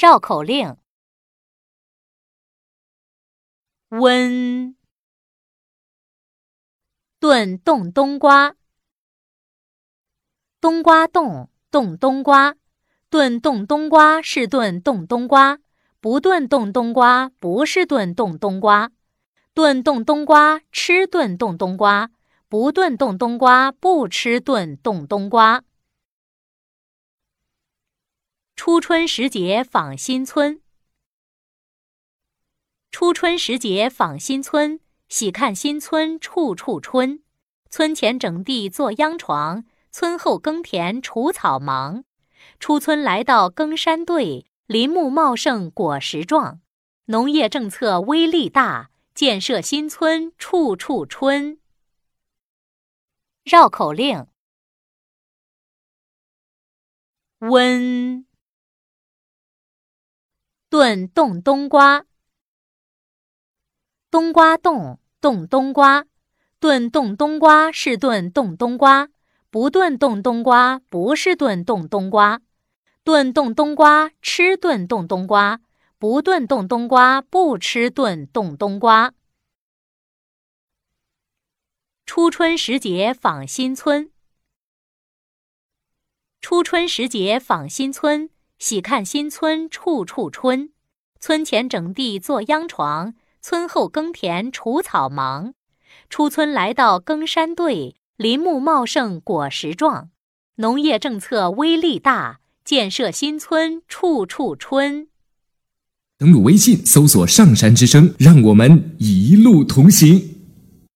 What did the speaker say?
绕口令：温。炖冻冬瓜，冬瓜冻冻冬瓜，炖冻冬瓜是炖冻冬瓜，不炖冻冬瓜不是炖冻冬瓜，炖冻冬瓜吃炖冻冬瓜，不炖冻冬瓜不吃炖冻冬瓜。初春时节访新村，初春时节访新村，喜看新村处处春。村前整地做秧床，村后耕田除草忙。出村来到耕山队，林木茂盛果实壮。农业政策威力大，建设新村处处春。绕口令：温。炖冻冬瓜，冬瓜冻冻冬瓜，炖冻冬瓜是炖冻冬瓜，不炖冻冬瓜不是炖冻冬瓜，炖冻冬瓜吃炖冻冬瓜，不炖冻冬瓜不吃炖冻冬瓜。初春时节访新村，初春时节访新村。喜看新村处处春，村前整地做秧床，村后耕田除草忙。出村来到耕山队，林木茂盛果实壮。农业政策威力大，建设新村处处春。登录微信搜索“上山之声”，让我们一路同行。